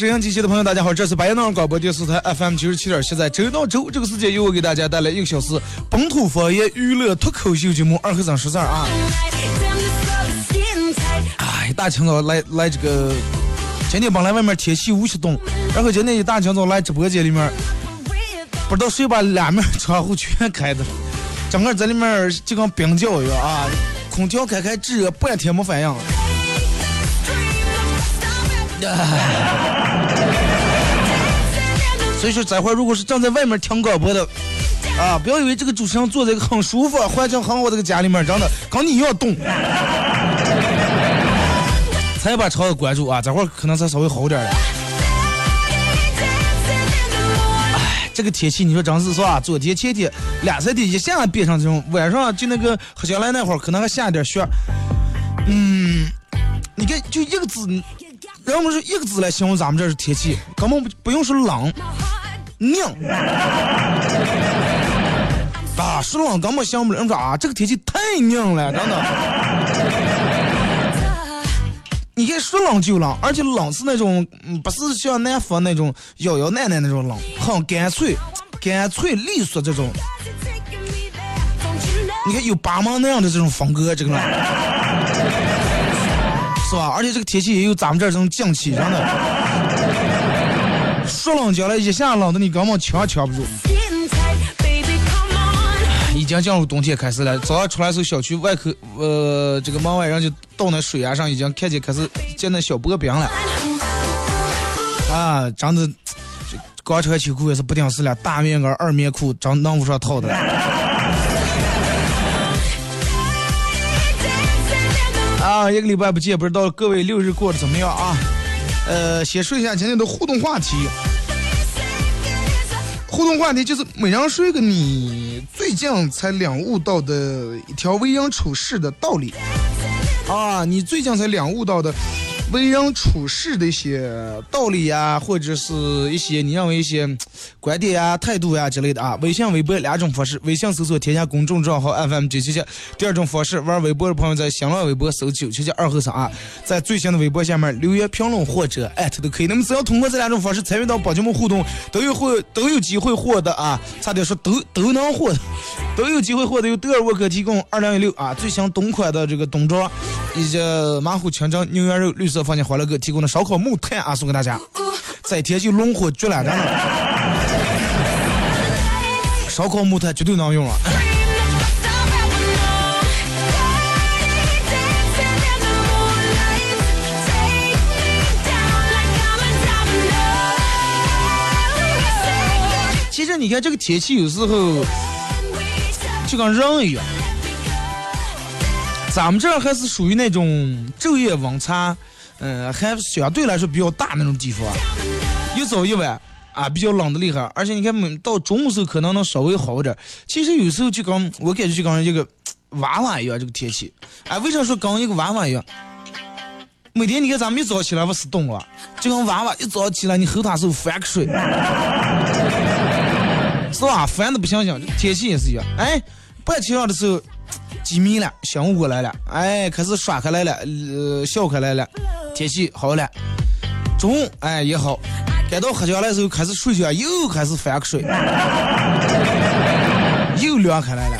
沈阳机器的朋友，大家好，这是白杨广播电视台 FM 九十七点七，在周到周这个时间，由我给大家带来一个小时本土方言娱乐脱口秀节目《二和尚说事儿》啊。哎，一大清早来来这个，今天本来外面天气五十度，然后今天一大清早来直播间里面，不知道谁把两面窗户全开的了，整个在里面就跟冰窖一样啊，空调开开制热半天没反应。所以说，这会儿如果是正在外面听广播的，啊，不要以为这个主持人坐在一个很舒服、环境很好的个家里面，真的跟你一样冻。才把窗子关住啊，这会儿可能才稍微好点儿了。这个天气，你说真是是吧？昨天前天两三天一下变成这种，晚上就那个黑将来那会儿，可能还下点雪。嗯，你看就一个字，人们是一个字来形容咱们这儿天气，根本不不用说冷，拧。啊，说冷根本想不了，人说啊，这个天气太拧了，真的。你看说冷就冷，而且冷是那种，嗯，不是像南方那种摇摇奶奶那种冷，很干脆、干脆利索这种。你看有八芒那样的这种风格，这个冷，是吧？而且这个天气也有咱们这种降气，真的。说冷将来一下冷的你根本抢也抢不住。已经进入冬天开始了，早上出来时候，小区外口，呃，这个门外人就到那水崖上，已经看见开始见那小薄冰了。啊，真的，这刚穿秋裤也是不顶事了，大棉袄、二棉裤，真弄不上套的了。啊，一个礼拜不见，不知道各位六日过得怎么样啊？呃，先说一下今天的互动话题。互动话题就是每人说一个你最近才领悟到的一条为人处事的道理啊，你最近才领悟到的为人处事的一些道理呀，或者是一些你认为一些观点呀、态度呀之类的啊。微信、微博两种方式，微信搜索添加公众账号 FM 九七七；第二种方式，玩微博的朋友在新浪微博搜九七七二后三啊，在最新的微博下面留言评论或者艾特都可以。那么只要通过这两种方式参与到宝节目互动，都有获都有机会获得啊，差点说都都能获得，都有机会获得由德尔沃克提供二零一六啊最新冬款的这个冬装，以及马虎清蒸牛羊肉绿色放心欢乐哥提供的烧烤木炭啊送给大家。这天就龙火绝了，真的，烧烤木炭绝对能用了。其实你看这个天气有时候就跟人一样，咱们这儿还是属于那种昼夜温差，嗯、还相对来说比较大那种地方，一早一晚啊比较冷的厉害，而且你看每到中午时候可能能稍微好一点。其实有时候就跟我感觉就跟一个娃娃一样，这个天气，哎，为啥说跟一个娃娃一样？每天你看咱们一早起来不是冻了，就跟娃娃一早起来你后头时候翻个水。是吧？烦的不行行，天气也是一样。哎，白天上的时候，几米了，醒悟过来了，哎，开始耍开来了，呃，笑开来了，天气好了。中午哎也好，该到喝酒来的时候开始睡觉，又开始翻个水，又凉开来了。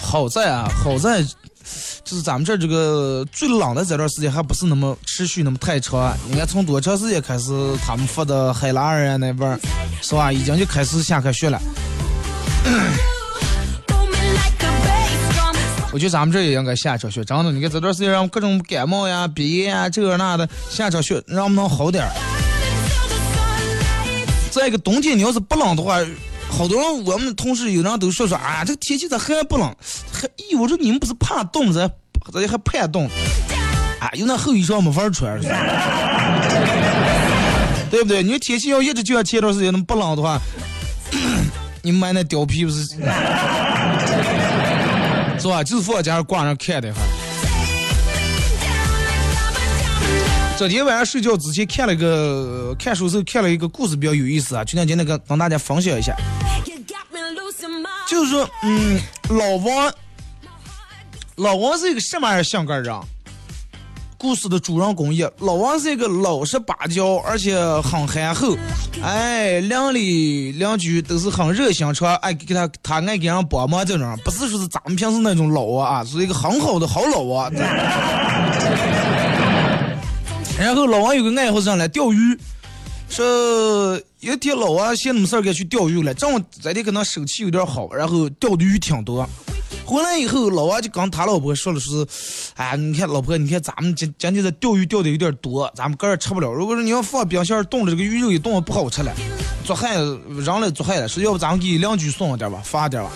好在啊，好在，就是咱们这这个最冷的这段时间还不是那么持续那么太长。你看从多长时间开始，他们发的海拉尔啊那边，是吧？已经就开始下开学了。我觉得咱们这也应该下场雪，真的。你看这段时间让各种感冒呀、鼻炎呀，这那的，下场雪让我们能好点儿。再一个，冬天你要是不冷的话，好多人我们同事有人都说说啊，这个天气咋还不冷？还，咦，我说你们不是怕冻，咋咋还怕冻？啊，有那厚衣裳没法穿，对不对？你天气要一直就像前段时间那么不冷的话，你买那貂皮不是？是吧？就是放家挂上看的哈。昨天晚上睡觉之前看了个看书时候看了一个故事，比较有意思啊，就想今天跟跟大家分享一下。就是说，嗯，老王，老王是一个什么样的性格人？故事的主人公也，老王是一个老实巴交，而且很憨厚，哎，邻里邻居都是很热心肠，爱给他他爱给人帮忙这种，不是说是咱们平时那种老王啊，是一个很好的好老王。然后老王有个爱好是来钓鱼，说有一天老王闲没事儿该去钓鱼了，正好这天可能手气有点好，然后钓的鱼挺多。回来以后，老王就跟他老婆说了说是，哎，你看老婆，你看咱们今今天这钓鱼钓的有点多，咱们个人吃不了。如果说你要放冰箱冻着，这个鱼肉一冻不好吃了，做害人了做害了。说要不咱们给邻居送点吧，发点吧。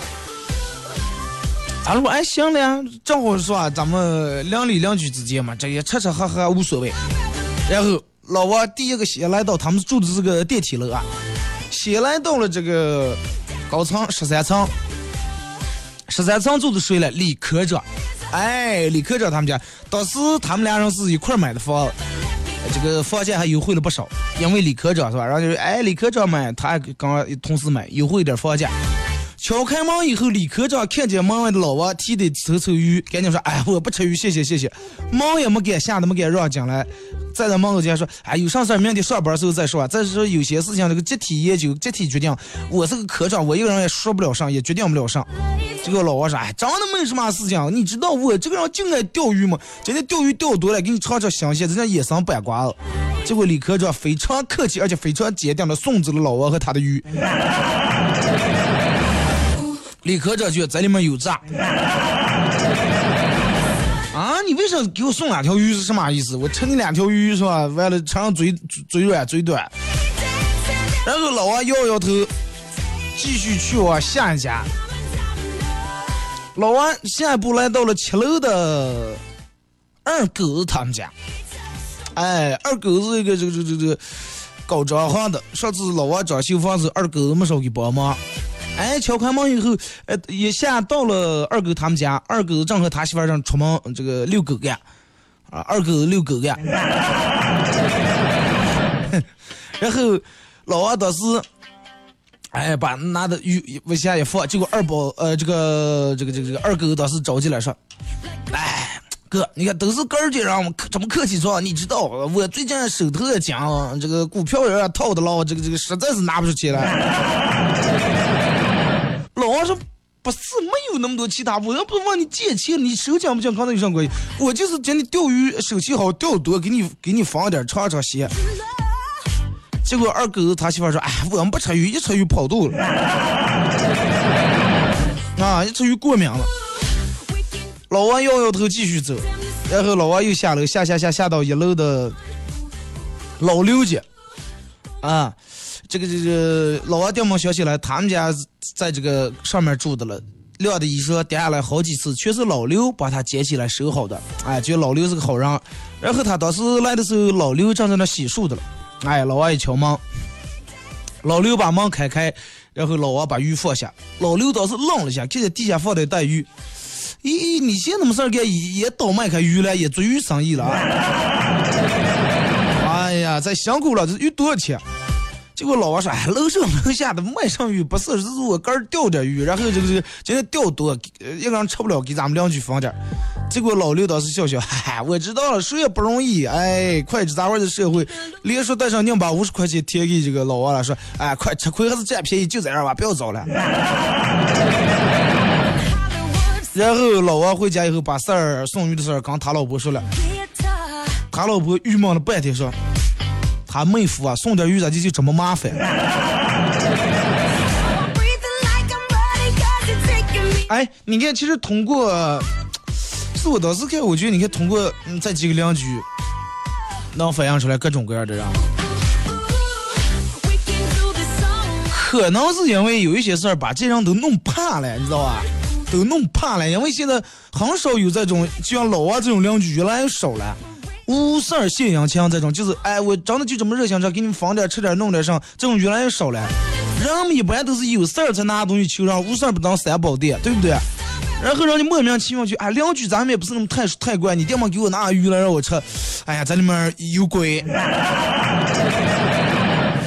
他说哎行了，正好是吧，咱们邻里邻居之间嘛，这也吃吃喝喝无所谓。然后老王第一个先来到他们住的这个电梯楼啊，先来到了这个高层十三层，十三层住的谁了？李科长。哎，李科长他们家，当时他们俩人是一块儿买的房，这个房价还优惠了不少，因为李科长是吧？然后就是哎，李科长买，他跟同事买，优惠点房价。敲开门以后，李科长看见门外的老王提的臭臭鱼，赶紧说：“哎，我不吃鱼，谢谢谢谢。”门也没敢下，都没敢让进来。站在门口前说：“哎，有啥事儿明天上班时候再说。再说有些事情这个集体研究、集体决定，我是个科长，我一个人也说不了啥，也决定不了啥。”这个老王说：“哎，真的没什么事情，你知道我这个人就爱钓鱼嘛，今天钓鱼钓多了，给你尝尝新鲜，人家野生板瓜了。”结果李科长非常客气而且非常坚定的送走了老王和他的鱼。李科长觉得在里面有诈。给我送两条鱼是什么意思？我吃你两条鱼是吧？完了，尝尝嘴嘴软嘴短。然后老王摇摇头，继续去往下一家。老王下一步来到了七楼的二狗子他们家。哎，二狗子这个这个这个这个搞装潢的，上次老王装修房子，二狗子没少给帮忙。哎，敲开门以后，哎，一下到了二狗他们家，二狗正和他媳妇正出门这个遛狗干，啊，二狗遛狗干。然后老王当时，哎，把拿的鱼往下一放，结果二宝，呃，这个这个这个这个二狗当时着急了，说，哎。哥，你看都是哥儿姐让我客这么客气说，你知道我最近手头也紧，这个股票有点套的了，这个这个实在是拿不出钱了。老王说：“不是，没有那么多其他，我又不是问你借钱，你手讲不讲跟那有啥关系？我就是今天钓鱼手气好，钓多，给你给你放点尝尝鲜。”结果二狗子他媳妇说：“哎，我们不吃鱼，一吃鱼跑肚了，啊，一吃鱼过敏了。”老王摇摇头继续走，然后老王又下楼，下下下下到一楼的老刘家，啊。这个这个老王电门想起来，他们家在这个上面住的了，晾的衣裳跌下来好几次，全是老刘把他捡起来收好的。哎，觉得老刘是个好人。然后他当时来的时候，老刘正在那洗漱的了。哎，老王一敲门，老刘把门开开，然后老王把鱼放下。老刘当时愣了一下，看见地下放的带鱼，咦，你现在没事儿干，也倒卖开鱼了，也做鱼生意了啊？哎呀，这辛苦了，这鱼多少钱？结果老王说：“哎，楼上楼下的卖上鱼不是，是我哥钓点鱼，然后这个这个今天钓多，一个人吃不了，给咱们邻居分点。”结果老刘当时笑笑：“嗨，我知道了，谁也不容易，哎，快吃杂味的社会，连说带上宁把五十块钱贴给这个老王了，说，哎，快吃亏还是占便宜，就这样吧，不要走了。”然后老王回家以后把事儿送鱼的事儿跟他老婆说了，他老婆郁闷了半天说，他妹夫啊送点鱼咋就就这么麻烦.哎，你看，其实通过，是我当时看，我觉得你看通过嗯这几个两句，能反映出来各种各样的人。可能是因为有一些事儿把这人都弄怕了，你知道吧？都弄怕了，因为现在很少有这种就像老王这种邻居越来越少了。无事儿献殷勤这种，就是哎，我真的就这么热心肠，给你们放点吃点弄点上，这种越来越少了。人们一般都是有事儿才拿东西求人，无事儿不当三宝殿，对不对？然后让你莫名其妙去，哎，邻居咱们也不是那么太太乖，你爹妈给我拿鱼来让我吃，哎呀，这里面有鬼。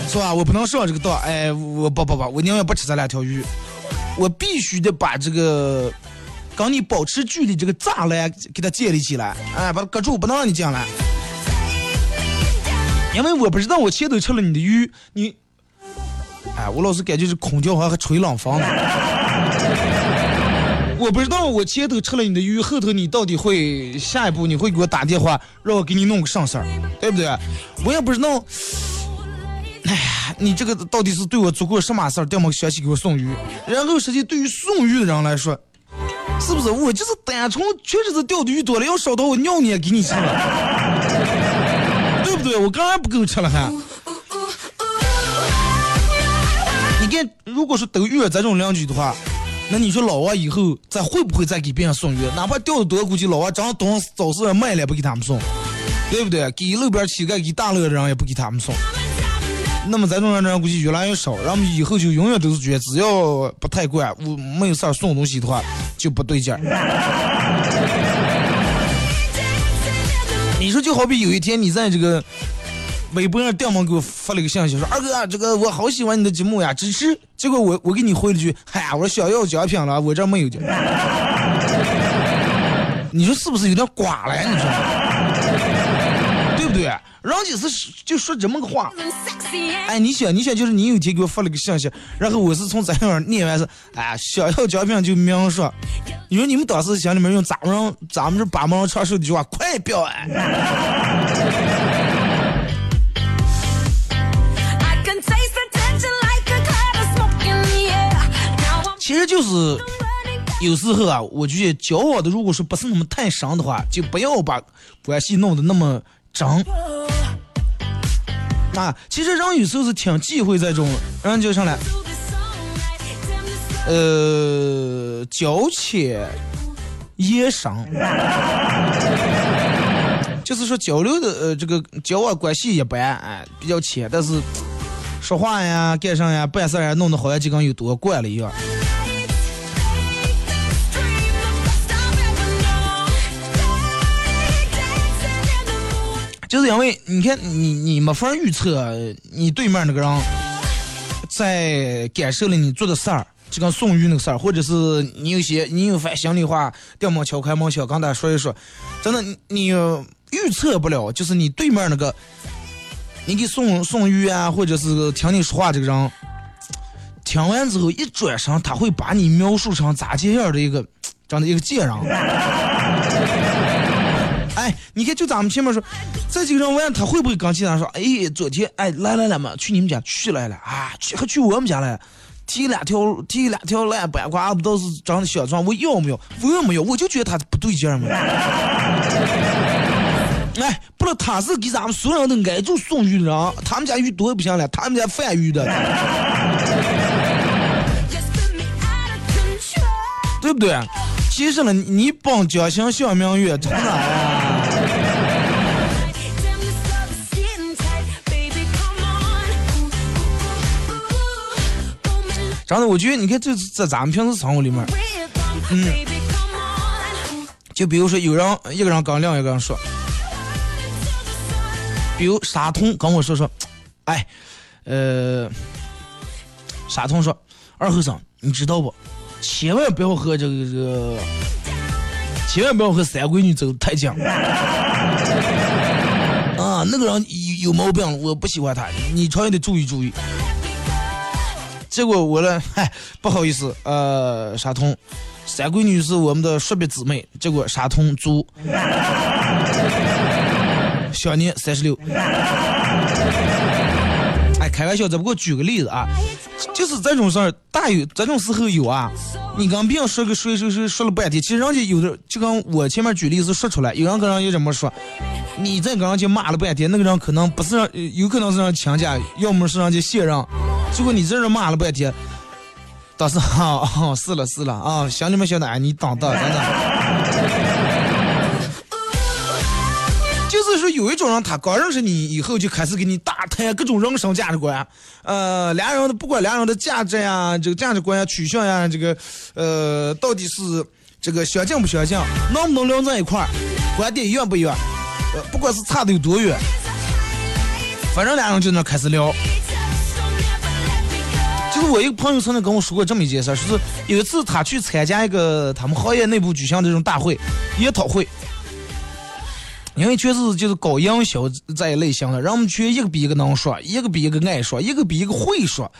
是吧？我不能上这个当，哎，我不不不，我宁愿不吃这两条鱼，我必须得把这个跟你保持距离这个栅栏给它建立起来，哎，把它隔住，不能让你进来，因为我不知道我前头吃了你的鱼，你，哎，我老是感觉这空调好像还吹冷风呢。我不知道我前头吃了你的鱼，后头你到底会下一步你会给我打电话让我给你弄个啥事儿，对不对？我也不知道。哎呀，你这个到底是对我做过什么事儿，这么详细给我送鱼？然后实际对于送鱼的人来说，是不是我就是单纯确实是钓的鱼多了，要烧到我尿你也给你吃了，对不对？我刚刚不够吃了还。你看，如果说都遇到这种邻居的话，那你说老王以后再会不会再给别人送鱼？哪怕钓的多，估计老王正当早市卖了也不给他们送，对不对？给路边乞丐、给大乐的人也不给他们送。那么咱这种人估计越来越少，然后以后就永远都是觉得只要不太怪，我没有事儿送东西的话就不对劲儿。你说就好比有一天你在这个微博上电门给我发了一个信息，说二哥，这个我好喜欢你的节目呀，支持。结果我我给你回了句，嗨，我说想要奖品了，我这没有奖。你说是不是有点瓜了呀？你说？人家是就说这么个话。哎，你想，你想，就是你有一天给我发了个信息，然后我是从这样念完是，哎，想要奖品就明说。你说你们当时心里面用咱们人咱们这八毛人长寿的句话，快表哎其实就是有时候啊，我觉得交往的如果说不是那么太深的话，就不要把关系弄得那么真。啊，其实人有时候是挺忌讳这种，人就上来，呃，交浅言伤，就是说交流的呃这个交往关系一般，哎，比较浅，但是说话呀、干啥呀、办事呀，弄得好像就跟有多惯了一样。就是因为你看你你没法预测你对面那个人在感受了你做的事儿，就跟宋玉那个事儿，或者是你有些你有番心里话，掉门敲开门敲，跟他说一说，真的你预测不了，就是你对面那个你给宋宋玉啊，或者是听你说话这个人，听完之后一转身，他会把你描述成咋这样的一个这样的一个贱人。哎，你看，就咱们前面说，这几个人问他会不会跟其他说，哎，昨天哎来来来嘛，去你们家去来了啊，去还去我们家来了，提两条提两条烂板瓜，不都是长得小壮，我要没有？我没有，我就觉得他不对劲儿嘛。哎，不知道他是给咱们所有人都挨住送鱼的人，他们家鱼多也不行了，他们家贩鱼的，对不对？其实呢，你帮江心小明月，真的真的，我觉得你看这在咱们平时生活里面，嗯就比如说有人一个人跟另一个人说，比如沙通跟我说说，哎，呃，沙通说，二和尚，你知道不？千万不要和这个这个，千万不要和三闺女走太近。啊，那个人有有毛病，我不喜欢他，你稍微得注意注意。结果我呢，嗨，不好意思，呃，沙通，三闺女是我们的叔伯姊妹，结果沙通猪，小年三十六。哎，开玩笑，只不过举个例子啊，就是这种事儿，大有这种时候有啊。你跟别人说个谁谁谁说了半天，其实人家有的就跟我前面举例子说出来，有人跟人家这么说，你再跟人家骂了半天，那个人可能不是让，有可能是让亲家，要么是让家卸任，结果你在这骂了半天，当时啊，哦是了是了啊，想你们小奶你当的真的。是说，有一种人，他刚认识你以后，就开始给你大谈各种人生价值观，呃，俩人的不管俩人的价值呀，这个价值观呀、取向呀，这个，呃，到底是这个相近不相近，能不能聊在一块儿，观点远不远，呃，不管是差的有多远，反正俩人就那开始聊。就是我一个朋友曾经跟我说过这么一件事，是有一次他去参加一个他们行业内部举行的这种大会研讨会。因为全是就是搞营销这一类型的，人们全一个比一个能说，一个比一个爱说，一个比一个会说，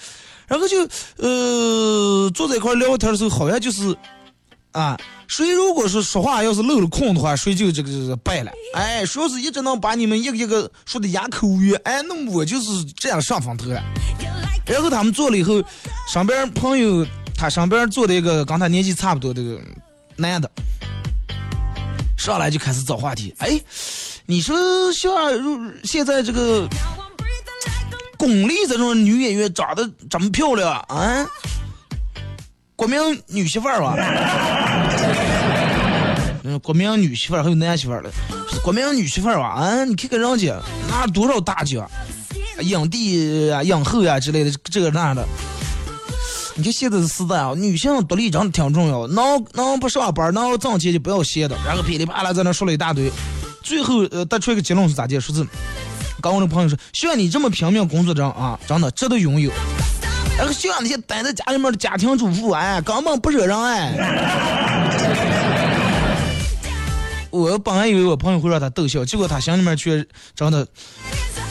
然后就呃坐在一块聊天的时候，好像就是啊，谁如果是说话要是漏了空的话，谁就这个这个败了。哎，谁要是一直能把你们一个一个说的哑口无言，哎，那我就是这样上风头了。然后他们坐了以后，上边朋友他上边坐的一个跟他年纪差不多的男的。上来就开始找话题，哎，你说像如现在这个巩俐这种女演员长得这么漂亮啊？国民女媳妇儿吧？嗯，国民女媳妇儿还有男媳妇儿了，国民女媳妇儿吧？啊，你看看人家拿多少大奖，影帝啊、影后呀之类的，这个那的。你看现在是时代啊，女性独立真的挺重要。能能不上班，能挣钱就不要闲的。然后噼里啪啦在那说了一大堆，最后呃得出一个结论是咋的？说是跟我的朋友说，像你这么拼命工作的人啊，真的值得拥有。然后像那些待在家里面的家庭主妇，哎，根本不惹人爱。我本来以为我朋友会让他逗笑，结果他心里面却真的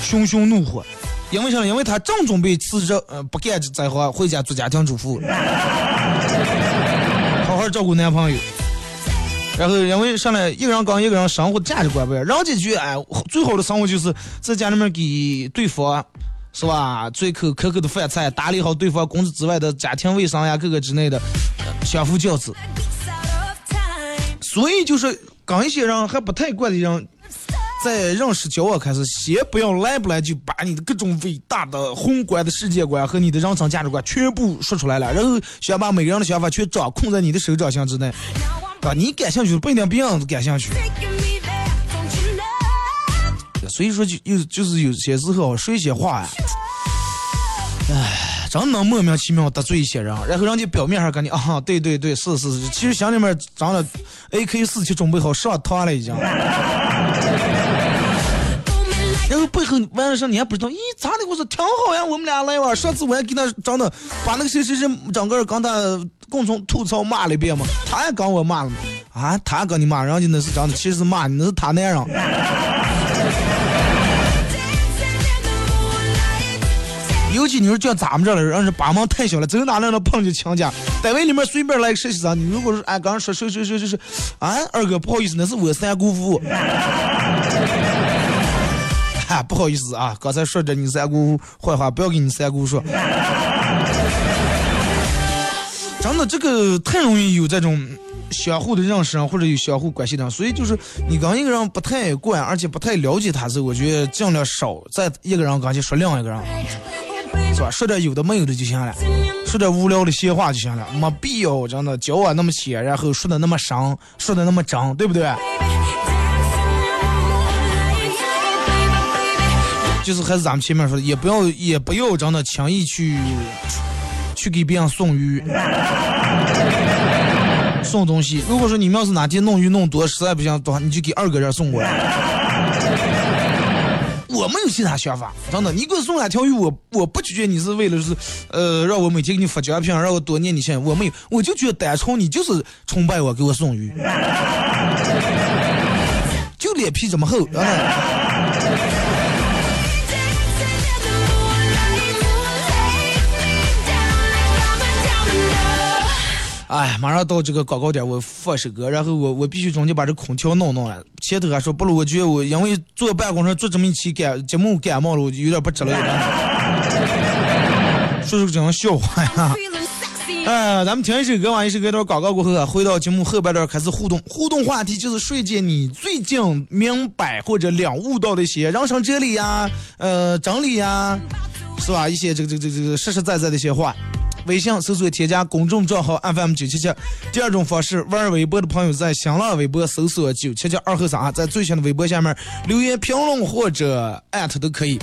熊熊怒火。因为啥？因为他正准备辞职，呃，不干这行，回家做家庭主妇，好好照顾男朋友。然后因为上来一个人跟一个人生活价值观不一样，人家觉得哎，最好的生活就是在家里面给对方，是吧？做一口可口的饭菜，打理好对方工资之外的家庭卫生呀，各个之类的，相夫教子。所以就是跟一些人还不太惯的人。在认识交往开始，先不要来不来就把你的各种伟大的宏观的世界观和你的人生价值观全部说出来了，然后想把每个人的想法全掌控在你的手掌心之内，啊，你感兴趣的不一定别人感兴趣。所以说就有就是有些时候说一些话呀，唉，真能莫名其妙得罪一些人，然后人家表面上跟你啊，对对对，是是是，其实心里面长了 AK 四七准备好上膛了已经。然后背后完了事你还不知道，咦，咋的？我说挺好呀，我们俩来玩。上次我还给他长的，把那个谁谁谁整个跟他共同吐槽骂了一遍嘛，他也跟我骂了嘛。啊，他跟你骂，人家那是长的，其实是骂你，那是他那样。尤其你说叫咱们这的人，是把门太小了，走哪能能碰见强家？单位里面随便来个实习生，你如果说哎，刚刚说谁谁谁谁谁，啊，二哥不好意思，那是我三姑父。不好意思啊，刚才说着你三姑坏话，不要跟你三姑说。真的，这个太容易有这种相互的认识啊或者有相互关系的，所以就是你跟一个人不太惯，而且不太了解他时，我觉得尽量少在一个人跟前说另一个人，是吧？说点有的没有的就行了，说点无聊的闲话就行了，没必要真的交往那么浅，然后说的那么深，说的那么真，对不对？就是还是咱们前面说的，也不要也不要真的轻易去去给别人送鱼、送东西。如果说你们要是哪天弄鱼弄多，实在不行的话，你就给二哥这送过来。我没有其他想法，真的，你给我送两条鱼，我我不拒绝你是为了是呃让我每天给你发奖品，让我多念你信，我没有，我就觉得单纯你就是崇拜我，给我送鱼，就脸皮这么厚。哎，马上到这个广告点，我放首歌，然后我我必须中间把这空调弄弄了。前头还说不了，我觉得我因为坐办公室坐这么一期感节目感冒了，我就有点不值了。说说这种笑话呀！哎，咱们听一首歌，完一首歌，到广告过后啊，回到节目后半段开始互动。互动话题就是瞬间你最近明白或者领悟到的一些人生哲理呀、呃，真理呀、是吧？一些这个这个这个实实在在的一些话。微信搜索添加公众账号 FM 九七七。第二种方式，玩微博的朋友在新浪微博搜索九七七二后三，在最新的微博下面留言评论或者艾特都可以。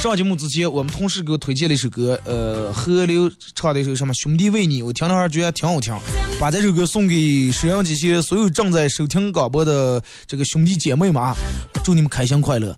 上节目之前，我们同事给我推荐了一首歌，呃，河流唱的一首什么《兄弟为你》，我听了还觉得挺好听，把这首歌送给沈阳这些所有正在收听广播的这个兄弟姐妹们啊，祝你们开心快乐。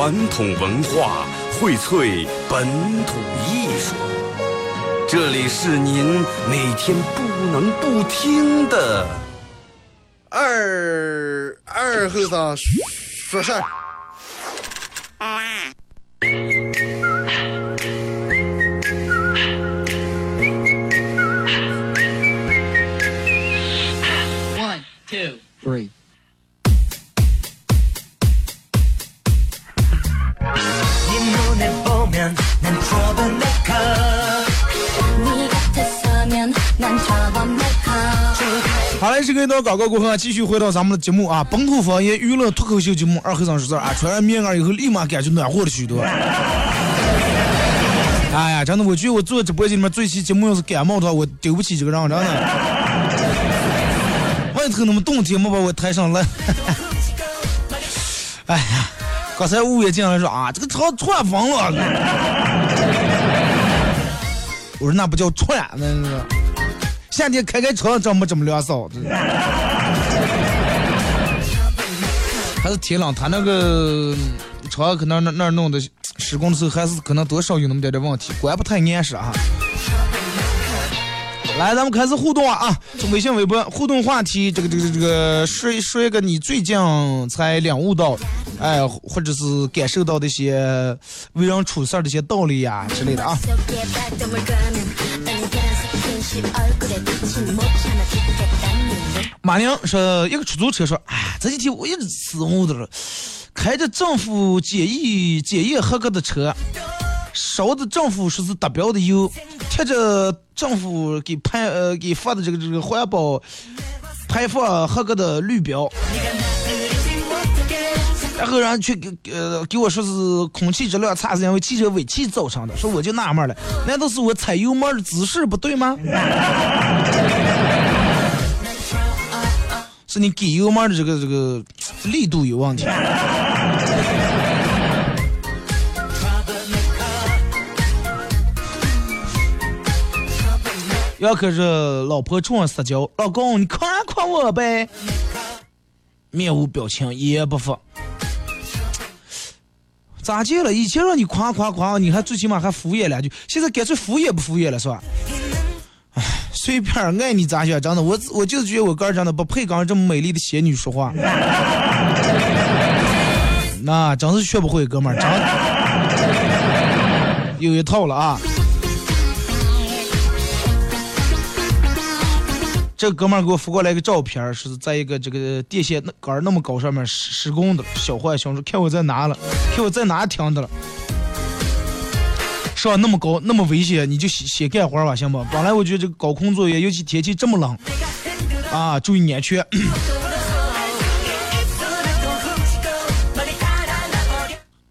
传统文化，荟萃本土艺术。这里是您每天不能不听的二二和尚说事儿。广告过后，继续回到咱们的节目啊，本土方言娱乐脱口秀节目《二和尚说事儿》啊，穿上棉袄以后立马感觉暖和了许多。哎呀，真的，我觉得我做直播间里面最期节目要是感冒的话，我丢不起这个人，真的。外头那么冻天没把我抬上来。哎呀，刚才物业进来说啊，这个车串风了。我说那不叫串，那是。夏天开开车真没这么凉爽，还是天冷，他那个车可能那那弄的施工的时候还是可能多少有那么点点问题，关不太严实啊。来，咱们开始互动啊啊！从微信、微博互动话题，这个、这个、这个，说说一个你最近才领悟到，哎，或者是感受到的一些为人处事的一些道理呀、之类的啊。马宁说，一个出租车说，哎，这几天我一直思悟的了，开着政府检疫检验合格的车，烧的政府说是达标的油，贴着政府给排呃给发的这个这个环保排放合格的绿标，然后人去给呃给我说是空气质量差是因为汽车尾气造成的，说我就纳闷了，难道是我踩油门的姿势不对吗？是你给油门的这个这个力度有问题。要可是老婆冲我撒娇，老公你夸夸我呗，面无表情，一言不发。咋接了？以前让你夸夸夸，你还最起码还敷衍两句，现在干脆敷衍不敷衍了，是吧？哎，随便爱你咋想，真的，我我就是觉得我个人真的不配跟这么美丽的仙女说话。那真是学不会，哥们儿，真有一套了啊！这哥们儿给我发过来一个照片，是在一个这个电线杆那么高上面施工的，小坏熊说看我在哪了，看我在哪停的了。上那么高那么危险，你就先先干活吧，行不？本来我觉得这个高空作业，尤其天气这么冷，啊，注意安全。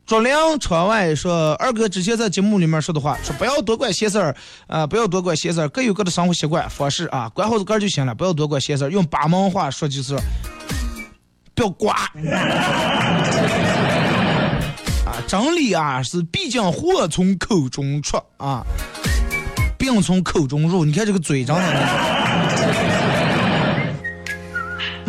卓亮窗外说：“二哥之前在节目里面说的话，说不要多管闲事儿，啊、不要多管闲事儿，各有各的生活习惯方式啊，管好自个儿就行了，不要多管闲事儿。用巴门话说就是，不要瓜。啊，真理啊是必将祸从口中出啊，病从口中入。你看这个嘴张的。”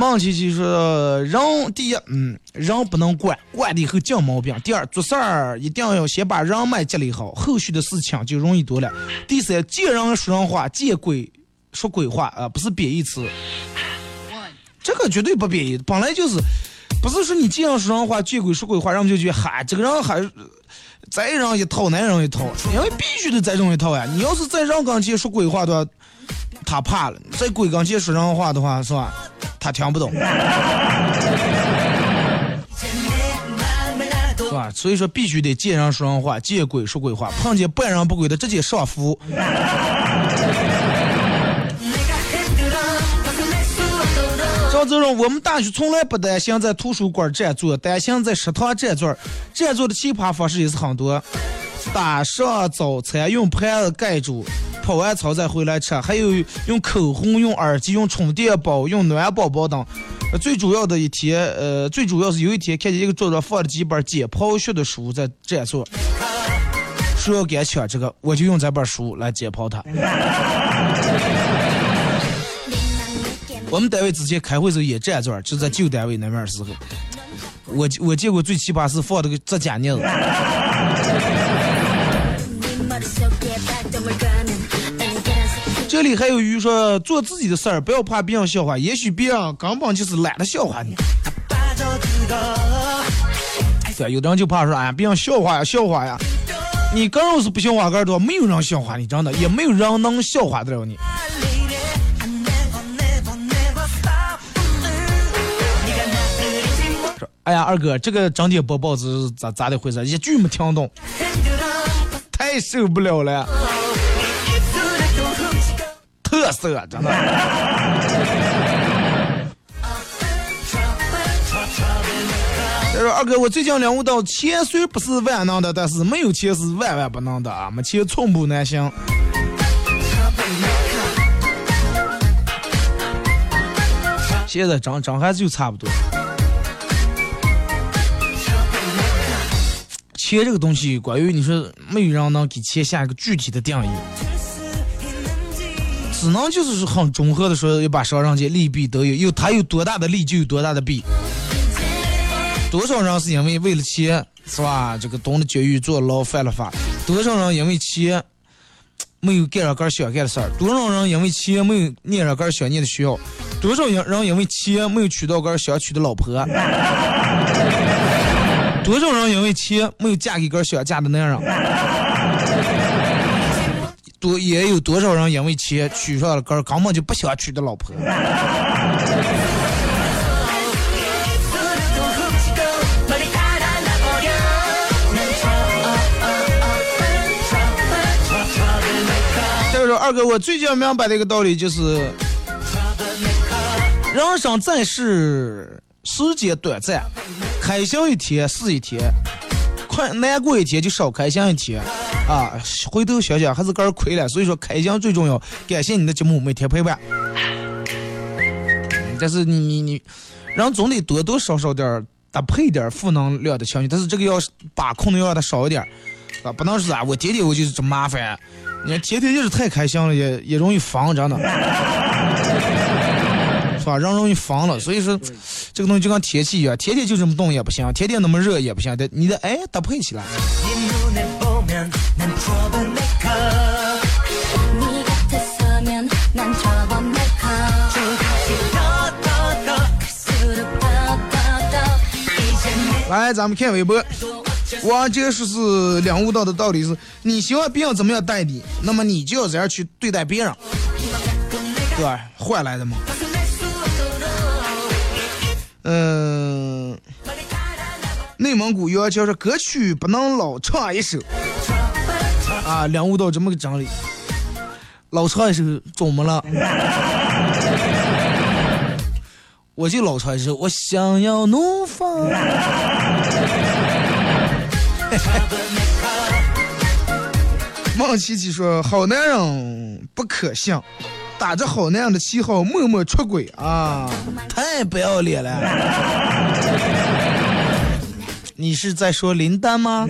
孟琪琪说：“人第一，嗯，人不能惯，惯了以后净毛病。第二，做事儿一定要先把人脉积累好，后续的事情就容易多了。第三，见人说人话，见鬼说鬼话啊、不是贬义词。这个绝对不贬义，本来就是，不是说你见人说人话，见鬼说鬼话，人们就觉得嗨，这个人还是宰人一套，男人一套，因为必须得宰人一套呀。你要是在人跟前说鬼话的话，他怕了；在鬼跟前说人话的话，是吧？他听不懂，是吧？所以说必须得见人说人话，见鬼说鬼话，碰见半人不鬼的直接上浮。赵子荣，我们大学从来不担心在图书馆占座，担心在食堂占座。占座的奇葩方式也是很多，打上早餐用盘子盖住，跑完操再回来吃，还有用口红、用耳机、用充电宝、用暖宝宝等。最主要的一天，呃，最主要是有一天看见一个桌上放了几本解剖学的书在占座，说要给抢这个，我就用这本书来解剖它。我们单位之前开会时候也占座，就在旧单位那边时候，我我见过最奇葩是放这个指甲镊子。这里还有鱼说，做自己的事儿，不要怕别人笑话，也许别人根本就是懒得笑话你。对，有的人就怕说，哎，别人笑话呀，笑话呀。你个人是不笑话个多，没有人笑话你，真的，也没有人能笑话得了你。哎呀，二哥，这个整点播报是咋咋的回事？一句没听懂，太受不了了，色真的。他说：“二哥，我最近领悟到，钱虽不是万能的，但是没有钱是万万不能的啊！没钱寸步难行。现在长长孩子就差不多。钱这个东西，关于你说，没有人能给钱下一个具体的定义，只能就是很综合的说，要把商人间利弊都有，有他有多大的利，就有多大的弊。多少人是因为为了钱，是吧？这个懂了教育，坐牢，犯了法。多少人因为钱没有干上个想干的事儿？多少人因为钱没有念上个想念的学校？多少人因为钱没有娶到个想娶的老婆？多少人因为钱没有嫁给个想嫁的男人？多也有多少人因为钱娶上了个根本就不想娶的老婆？再说二哥，我最近明白的一个道理就是，人生在世，时间短暂，开心一天是一天，快难过一天就少开心一天，啊，回头想想还是个儿亏了。所以说，开心最重要。感谢你的节目每天陪伴。但是你你你，人总得多多少少点儿搭配点儿负能量的情绪，但是这个要把控的要让它少一点，啊，不能是啊，我天天我就是这么麻烦。你看天天就是太开心了，也也容易烦，真的，是吧？人容易烦了，所以说这个东西就跟天气一样，天天就这么冻也不行，天天那么热也不行，得你得哎搭配起来。来，咱们看微博。我这说是领悟到的道理是：你希望别人怎么样待你，那么你就要这样去对待别人，对吧？换来的嘛。嗯，内蒙古要求说歌曲不能老唱一首，啊，领悟到这么个真理。老唱一首怎么了？我就老唱一首，我想要怒放。孟琪琪说：“好男人不可信，打着好那样的旗号默默出轨啊，太不要脸了！你是在说林丹吗？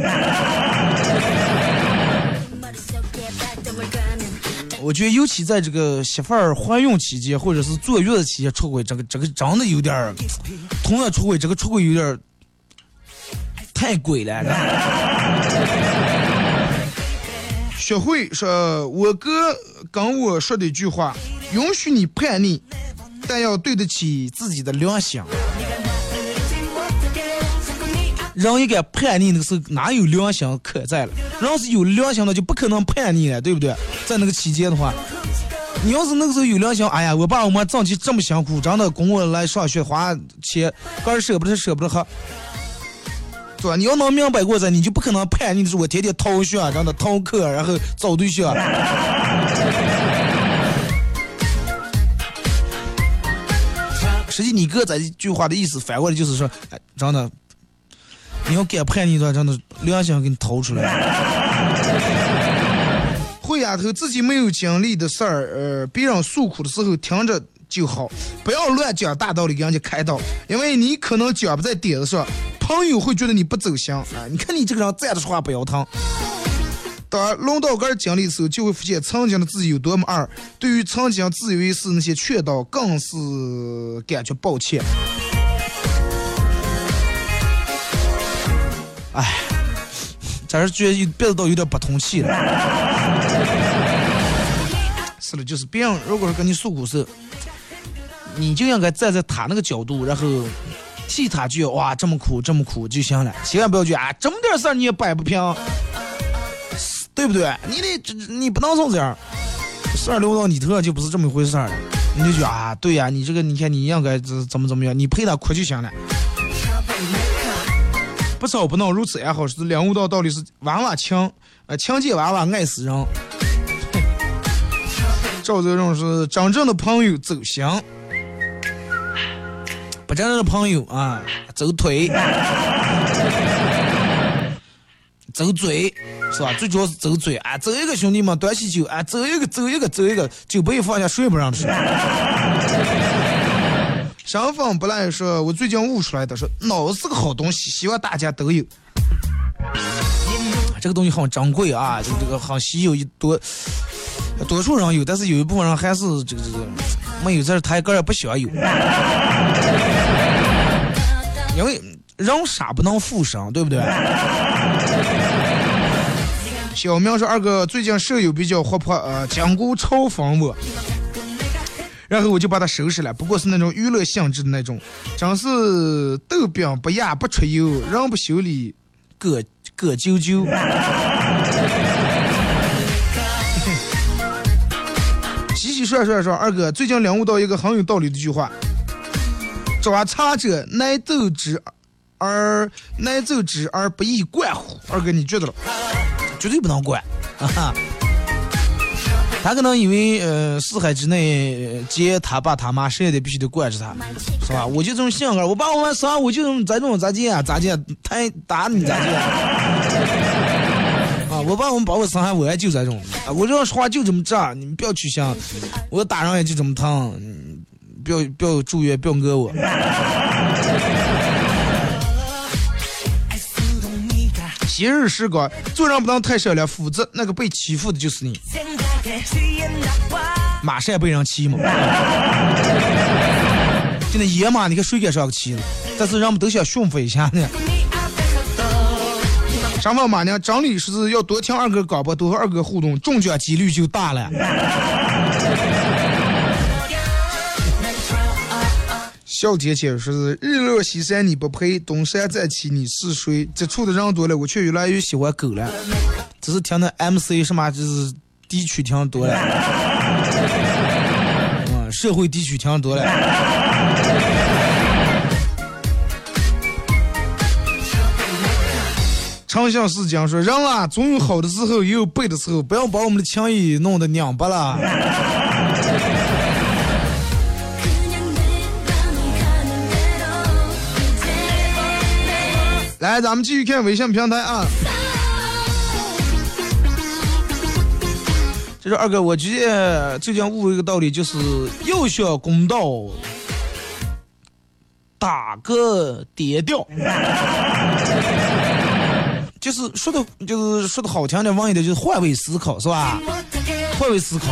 我觉得尤其在这个媳妇儿怀孕期间，或者是坐月子期间出轨，这个这个真的有点儿，同样出轨，这个出轨有点儿太鬼了。”学会说，我哥跟我说的一句话：允许你叛逆，但要对得起自己的良心。人一该叛逆那个时候哪有良心可在了？人要是有良心的就不可能叛逆了，对不对？在那个期间的话，你要是那个时候有良心，哎呀，我爸我妈挣钱这么辛苦，真的供我来上学花钱，个人舍不得舍不得喝。对吧？你要能明白过噻，你就不可能叛逆的是我天天逃学，让他逃课，然后找对象。实际你哥这一句话的意思反过来就是说，哎，真的，你要敢叛逆的话，真的良心给你掏出来。会丫头自己没有经历的事儿，呃，别人诉苦的时候听着就好，不要乱讲大道理给人家开导，因为你可能讲不在点子上。朋友会觉得你不走心啊！你看你这个人站着说话不腰疼。当轮到个人经历的时候，就会发现曾经的自己有多么二。对于曾经自以为是那些劝导，更是感觉抱歉。哎，这是觉得有别的倒有点不通气了。是的，就是别人如果是跟你诉苦时，你就应该站在他那个角度，然后替他去哇这么苦这么苦就行了，千万不要去啊这么点事儿你也摆不平，对不对？你得你不能总这样，事儿流到你头上就不是这么一回事儿了。你就觉啊，对呀、你这个你看你应该怎怎么怎么样，你陪他哭就行了。不吵不闹，如此也好，是领悟到道理是娃娃强，呃，强奸娃娃爱死人。赵泽荣是真正的朋友走心，不真正的朋友啊走腿，走嘴是吧？最主要是走嘴啊，走一个兄弟们端起酒啊，走一个走一个走一个，酒不一放下水不让吃。上访不赖说，我最近悟出来的，说脑子是个好东西，希望大家都有。这个东西很珍贵啊，这个这个很稀有，一多多数人有，但是有一部分人还是这个这个没有，这是他个人不想有，因为人傻不能复生，对不对？小明说二哥最近舍友比较活泼，呃，经过嘲讽我，然后我就把他收拾了，不过是那种娱乐性质的那种，真是豆饼不压不出油，人不修理。葛葛啾啾，洗洗涮涮说二哥最近领悟到一个很有道理的一句话：抓茶者乃奏之，而乃奏之而不宜惯乎。二哥你觉得了？绝对不能管啊哈！他可能以为呃四海之内，皆他爸他妈，谁也得必须得惯着他，是吧？我就这种性格，我爸我妈啥，我就这种咋种咋接啊，咋接？他打你咋接啊？啊，我爸我们把我伤害，我也就这种啊，我这样说话就这么炸，你们不要去想，我打人也就这么疼，不要不要住院，不要讹我。昔日时光，做人不能太善良，否则那个被欺负的就是你。马是也被人欺嘛？就那野马，你看谁敢上个骑呢？但是人们都想驯服一下呢。上访马娘，张理是要多听二哥广播，多和二哥互动，中奖几率就大了。小姐姐说是日落西山你不配，东山再起你是谁？接触的人多了，我却越来越喜欢狗了。只是听的 MC 什么，就是地区听多了，嗯，社会地区听多了。长相思讲说，人啊，总有好的时候，也有背的时候，不要把我们的情谊弄得拧巴了。来，咱们继续看微信平台啊。这是二哥，我觉得最近悟一个道理，就是又需要公道，打个跌调。就是说的，就是说的好听点，往一点就是换位思考，是吧？换位思考。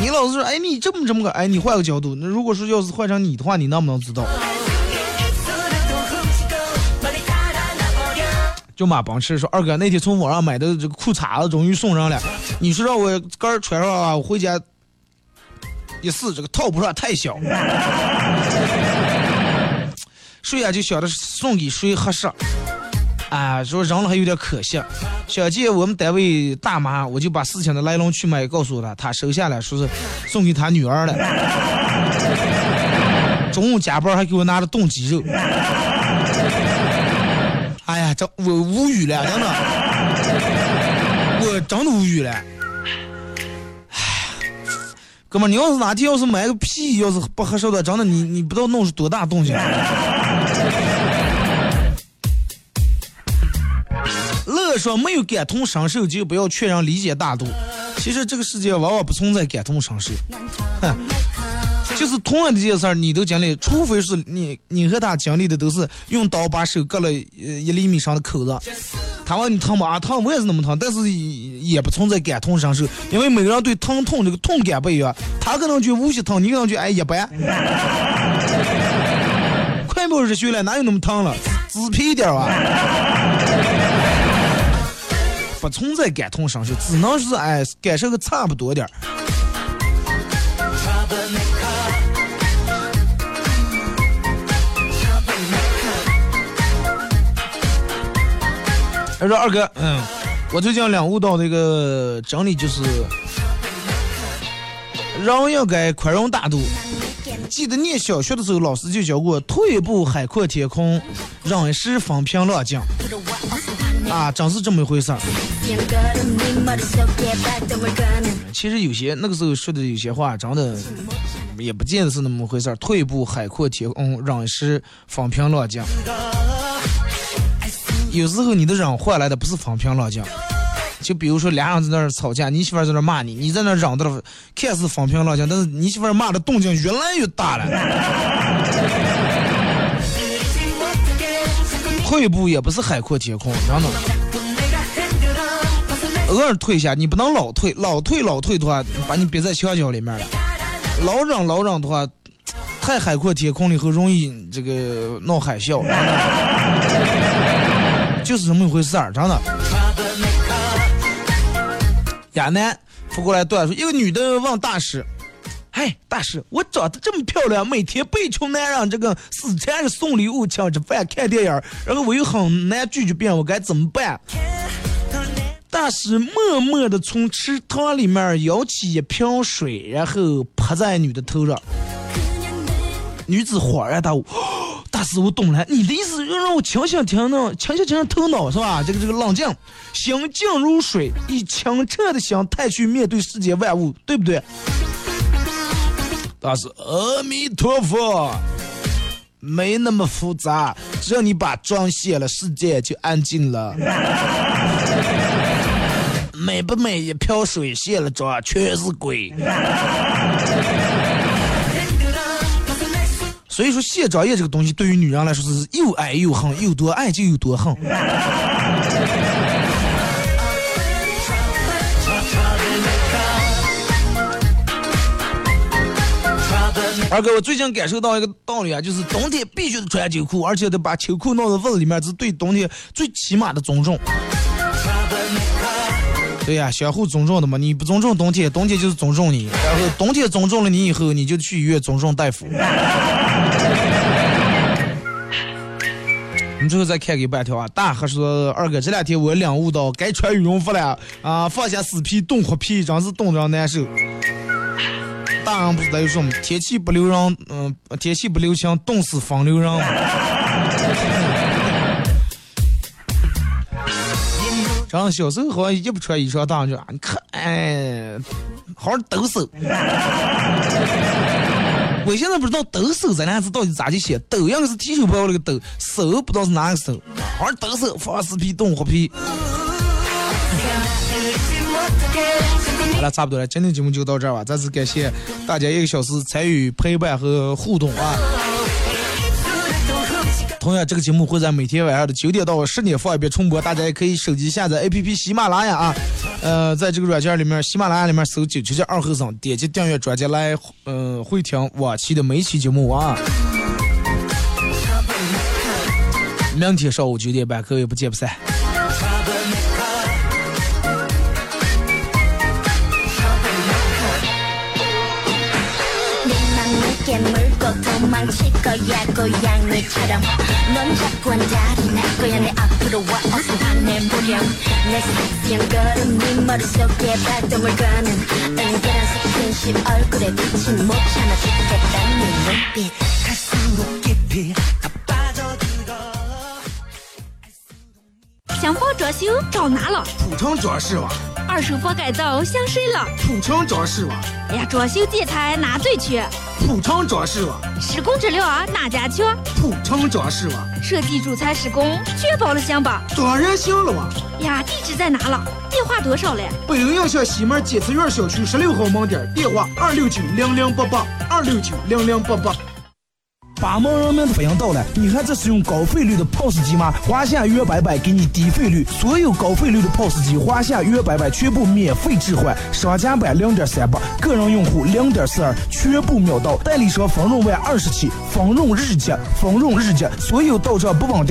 你老是说，哎，你这么这么个，哎，你换个角度，那如果说要是换成你的话，你能不能知道？就马帮吃说二哥那天从网上买的这个裤衩子终于送上了，你说让我杆儿穿上啊，我回家一试这个套不上太小，谁呀就想着送给谁合适，啊，说扔了还有点可惜。想见我们单位大妈，我就把事情的来龙去脉告诉她，她收下来说是送给她女儿了。中午加班还给我拿了冻鸡肉。哎呀，这我无语了，真的，我真的无语了。唉，哥们，你要是哪天要是买个屁，要是不合适的，真的你你不知道弄出多大动静。乐说没有感同身受，就不要劝人理解大度。其实这个世界往往不存在感同身受，哼。就是同样的这件事儿，你都经历，除非是你你和他经历的都是用刀把手割了呃一厘米长的口子，他问你疼不？啊疼，我也是那么疼，但是也也不存在感同身受，因为每个人对疼痛这个痛感不一样，他可能觉得无锡疼，你可能觉得哎一般。快没热血了，哪有那么疼了？只死皮一点啊！不存在感同身受，只能是哎感受个差不多点儿。他说二哥，嗯，我最近领悟到的一个真理就是，人应该宽容大度。记得念小学的时候，老师就教过“退一步海阔天空，忍一时风平浪静”。啊，真是这么一回事儿。其实有些那个时候说的有些话，真的也不见得是那么回事儿。退一步海阔天空，忍一时风平浪静。有时候你的忍换来的不是风平浪静。就比如说俩人在那儿吵架，你媳妇儿在那儿骂你，你在那儿嚷的了，看似风平浪静，但是你媳妇儿骂的动静越来越大了。退步也不是海阔天空，真的。偶尔退下，你不能老退，老退老退的话，把你憋在墙角里面了。老嚷老嚷的话，太海阔天空了以后，容易这个闹海啸。就是这么一回事儿，真的。亚楠发过来段说，一个女的问大师：“嗨，大师，我长得这么漂亮，每天被穷男人这个死缠着送礼物、抢着饭、看电影，然后我又很难拒绝别人，我该怎么办？”大师默默的从池塘里面舀起一瓶水，然后泼在女的头上。女子恍然大悟。大师，我懂了，你的意思要让我清醒清醒，清醒清醒头脑是吧？这个这个冷静，心静如水，以清澈的心态去面对世间万物，对不对？大师，阿弥陀佛，没那么复杂，只要你把妆卸了，世界就安静了。美不美？一瓢水卸了妆，全是鬼。所以说，卸妆液这个东西对于女人来说是又爱又恨，有多爱就有多恨。二哥，我最近感受到一个道理啊，就是冬天必须得穿秋裤，而且得把秋裤弄到袜子里面，是对冬天最起码的尊重。对呀，相互尊重的嘛。你不尊重冬天，冬天就是尊重你。然后冬天尊重了你以后，你就去医院尊重大夫。你最后再看给半条啊！大河说二哥，这两天我领悟到该穿羽绒服了啊！放下死皮冻活皮，真是冻着难受。大人不是在说吗？天气不留人，嗯，天气不留情，冻死风流人。然后小时候好像一不穿衣裳，大人就啊，你看，哎，好好抖擞。我现在不知道抖擞这两个字到底咋去写，抖应该是提手旁那个抖，手不知道是哪个手，好好抖擞，放死皮，冻活皮。好了，差不多了，今天节目就到这儿吧。再次感谢大家一个小时参与陪伴和互动啊！同样，这个节目会在每天晚上的九点到十点放一遍重播，大家也可以手机下载 APP 喜马拉雅啊，呃，在这个软件里面，喜马拉雅里面搜“九七七二后生”，点击订阅专辑来，呃，会听往期的每期节目啊。明天上午九点半，各位不见不散。想房装修找哪了？铺城装饰网，二手房改造想谁了？铺城装饰网，哎呀，装修建材哪最缺？铺城装饰网，施工质量哪家强？铺城装饰网，设计主材施工确保了行吧？当然行了哇！呀，地址在哪了？电话多少嘞？北陵洋巷西门金慈园小区十六号门店，电话二六九零零八八二六九零零八八。八毛人民的福音到了，你看这使用高费率的 POS 机吗？华夏约白白给你低费率，所有高费率的 POS 机，华夏约白白全部免费置换，商家版零点三八，个人用户零点四二，全部秒到，代理商丰润万二十起，丰润日结，丰润日结，所有到账不稳定。